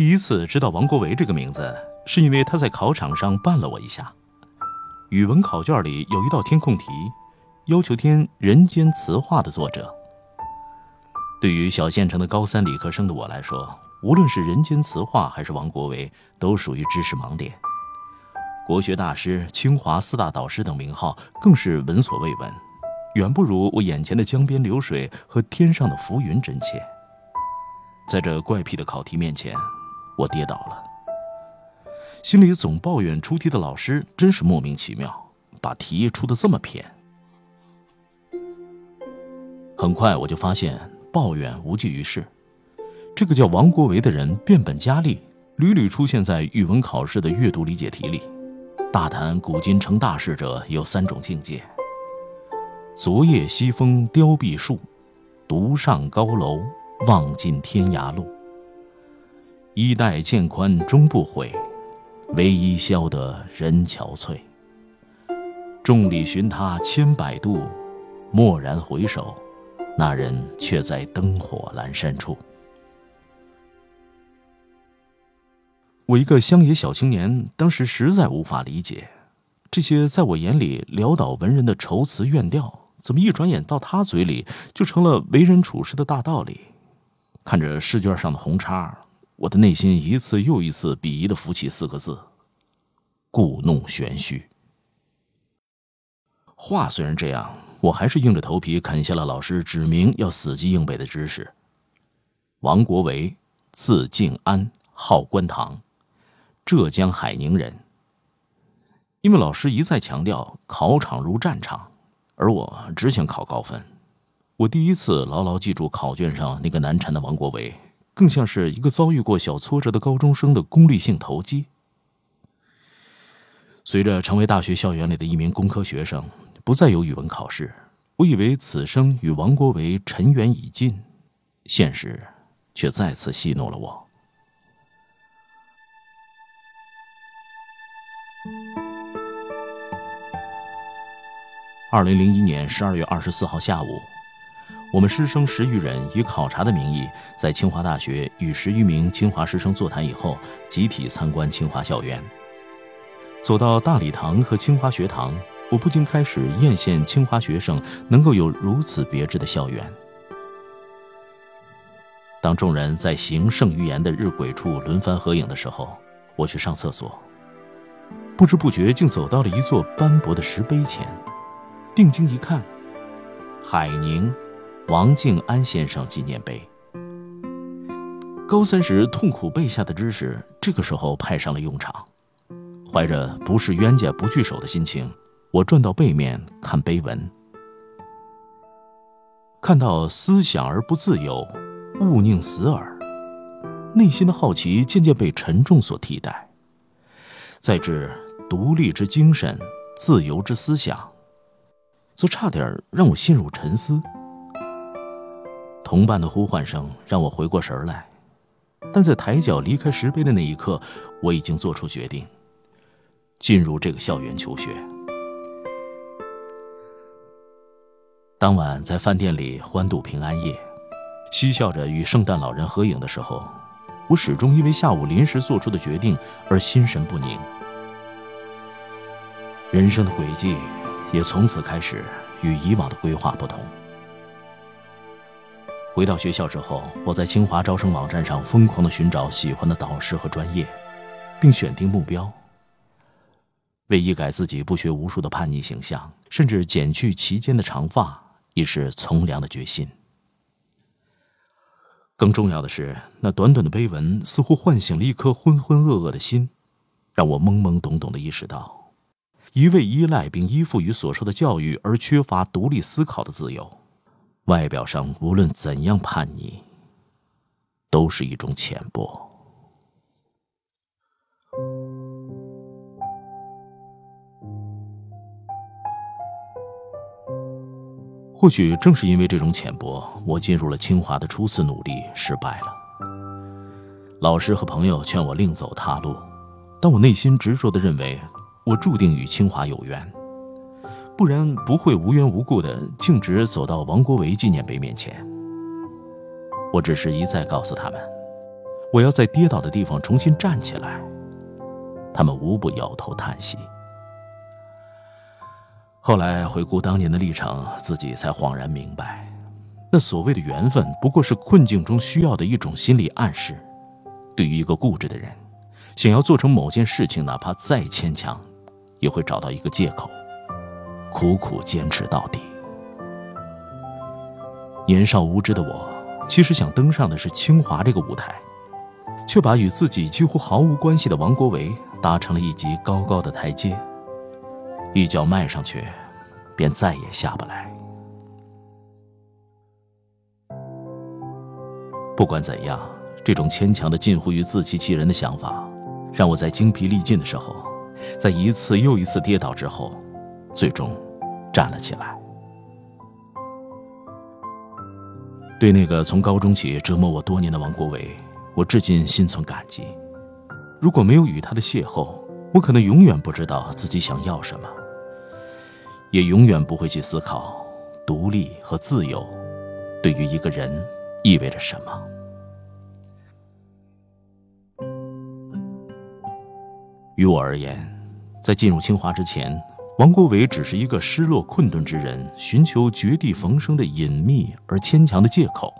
第一次知道王国维这个名字，是因为他在考场上绊了我一下。语文考卷里有一道填空题，要求填《人间词话》的作者。对于小县城的高三理科生的我来说，无论是《人间词话》还是王国维，都属于知识盲点。国学大师、清华四大导师等名号更是闻所未闻，远不如我眼前的江边流水和天上的浮云真切。在这怪癖的考题面前，我跌倒了，心里总抱怨出题的老师真是莫名其妙，把题出的这么偏。很快我就发现抱怨无济于事，这个叫王国维的人变本加厉，屡屡出现在语文考试的阅读理解题里，大谈古今成大事者有三种境界：昨夜西风凋碧树，独上高楼望尽天涯路。衣带渐宽终不悔，唯一消得人憔悴。众里寻他千百度，蓦然回首，那人却在灯火阑珊处。我一个乡野小青年，当时实在无法理解，这些在我眼里潦倒文人的愁词怨调，怎么一转眼到他嘴里就成了为人处事的大道理？看着试卷上的红叉。我的内心一次又一次鄙夷的浮起四个字：故弄玄虚。话虽然这样，我还是硬着头皮啃下了老师指明要死记硬背的知识。王国维，字敬安，号观堂，浙江海宁人。因为老师一再强调考场如战场，而我只想考高分，我第一次牢牢记住考卷上那个难缠的王国维。更像是一个遭遇过小挫折的高中生的功利性投机。随着成为大学校园里的一名工科学生，不再有语文考试，我以为此生与王国维尘缘已尽，现实却再次戏弄了我。二零零一年十二月二十四号下午。我们师生十余人以考察的名义，在清华大学与十余名清华师生座谈以后，集体参观清华校园。走到大礼堂和清华学堂，我不禁开始艳羡清华学生能够有如此别致的校园。当众人在行胜于言的日晷处轮番合影的时候，我去上厕所，不知不觉竟走到了一座斑驳的石碑前，定睛一看，海宁。王敬安先生纪念碑。高三时痛苦背下的知识，这个时候派上了用场。怀着不是冤家不聚首的心情，我转到背面看碑文，看到“思想而不自由，勿宁死耳”，内心的好奇渐渐被沉重所替代。再至“独立之精神，自由之思想”，则差点让我陷入沉思。同伴的呼唤声让我回过神来，但在抬脚离开石碑的那一刻，我已经做出决定，进入这个校园求学。当晚在饭店里欢度平安夜，嬉笑着与圣诞老人合影的时候，我始终因为下午临时做出的决定而心神不宁。人生的轨迹也从此开始与以往的规划不同。回到学校之后，我在清华招生网站上疯狂的寻找喜欢的导师和专业，并选定目标。为一改自己不学无术的叛逆形象，甚至剪去齐肩的长发，已是从良的决心。更重要的是，那短短的碑文似乎唤醒了一颗浑浑噩噩的心，让我懵懵懂懂的意识到，一味依赖并依附于所受的教育而缺乏独立思考的自由。外表上无论怎样叛逆，都是一种浅薄。或许正是因为这种浅薄，我进入了清华的初次努力失败了。老师和朋友劝我另走他路，但我内心执着的认为，我注定与清华有缘，不然不会无缘无故的径直走到王国维纪念碑面前。我只是一再告诉他们，我要在跌倒的地方重新站起来，他们无不摇头叹息。后来回顾当年的历程，自己才恍然明白，那所谓的缘分，不过是困境中需要的一种心理暗示。对于一个固执的人，想要做成某件事情，哪怕再牵强，也会找到一个借口，苦苦坚持到底。年少无知的我，其实想登上的是清华这个舞台，却把与自己几乎毫无关系的王国维搭成了一级高高的台阶。一脚迈上去，便再也下不来。不管怎样，这种牵强的近乎于自欺欺人的想法，让我在精疲力尽的时候，在一次又一次跌倒之后，最终站了起来。对那个从高中起折磨我多年的王国维，我至今心存感激。如果没有与他的邂逅，我可能永远不知道自己想要什么。也永远不会去思考，独立和自由，对于一个人意味着什么。于我而言，在进入清华之前，王国维只是一个失落困顿之人，寻求绝地逢生的隐秘而牵强的借口。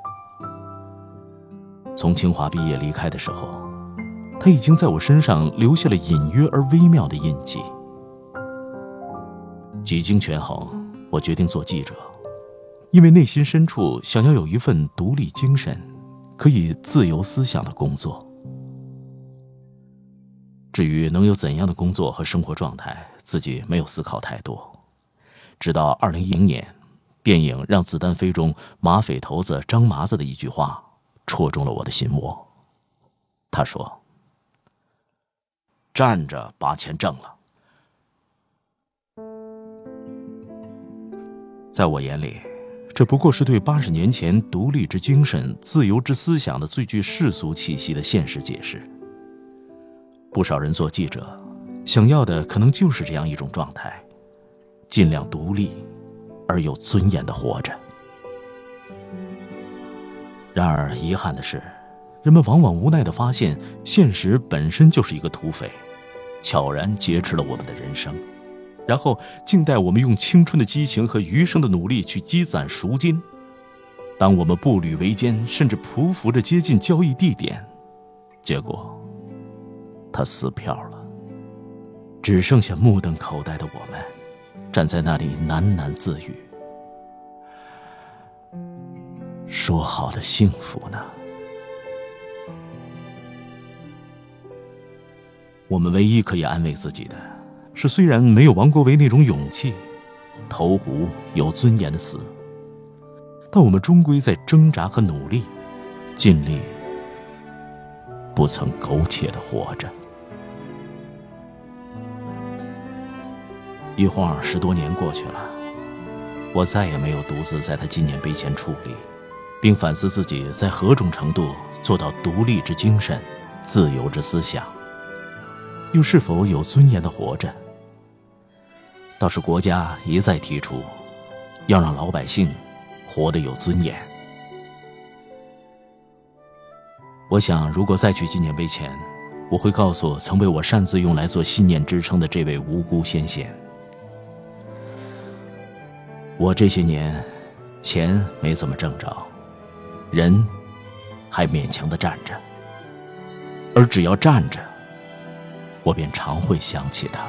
从清华毕业离开的时候，他已经在我身上留下了隐约而微妙的印记。几经权衡，我决定做记者，因为内心深处想要有一份独立精神、可以自由思想的工作。至于能有怎样的工作和生活状态，自己没有思考太多。直到二零一零年，电影《让子弹飞》中马匪头子张麻子的一句话，戳中了我的心窝。他说：“站着把钱挣了。”在我眼里，这不过是对八十年前独立之精神、自由之思想的最具世俗气息的现实解释。不少人做记者，想要的可能就是这样一种状态：尽量独立，而有尊严的活着。然而，遗憾的是，人们往往无奈的发现，现实本身就是一个土匪，悄然劫持了我们的人生。然后静待我们用青春的激情和余生的努力去积攒赎金。当我们步履维艰，甚至匍匐着接近交易地点，结果他撕票了，只剩下目瞪口呆的我们，站在那里喃喃自语：“说好的幸福呢？”我们唯一可以安慰自己的。是虽然没有王国维那种勇气，投湖有尊严的死，但我们终归在挣扎和努力，尽力，不曾苟且的活着。一晃十多年过去了，我再也没有独自在他纪念碑前矗立，并反思自己在何种程度做到独立之精神、自由之思想。又是否有尊严的活着？倒是国家一再提出，要让老百姓活得有尊严。我想，如果再去纪念碑前，我会告诉曾被我擅自用来做信念支撑的这位无辜先贤：我这些年，钱没怎么挣着，人还勉强的站着，而只要站着。我便常会想起他。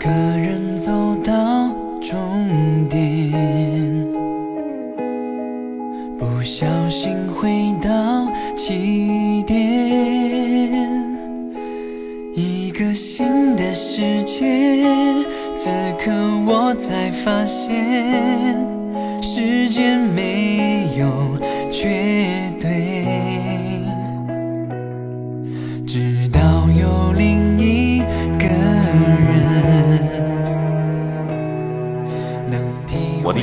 一个人走到终点不小心回到起点。一个新的世界此刻我才发现时间没有绝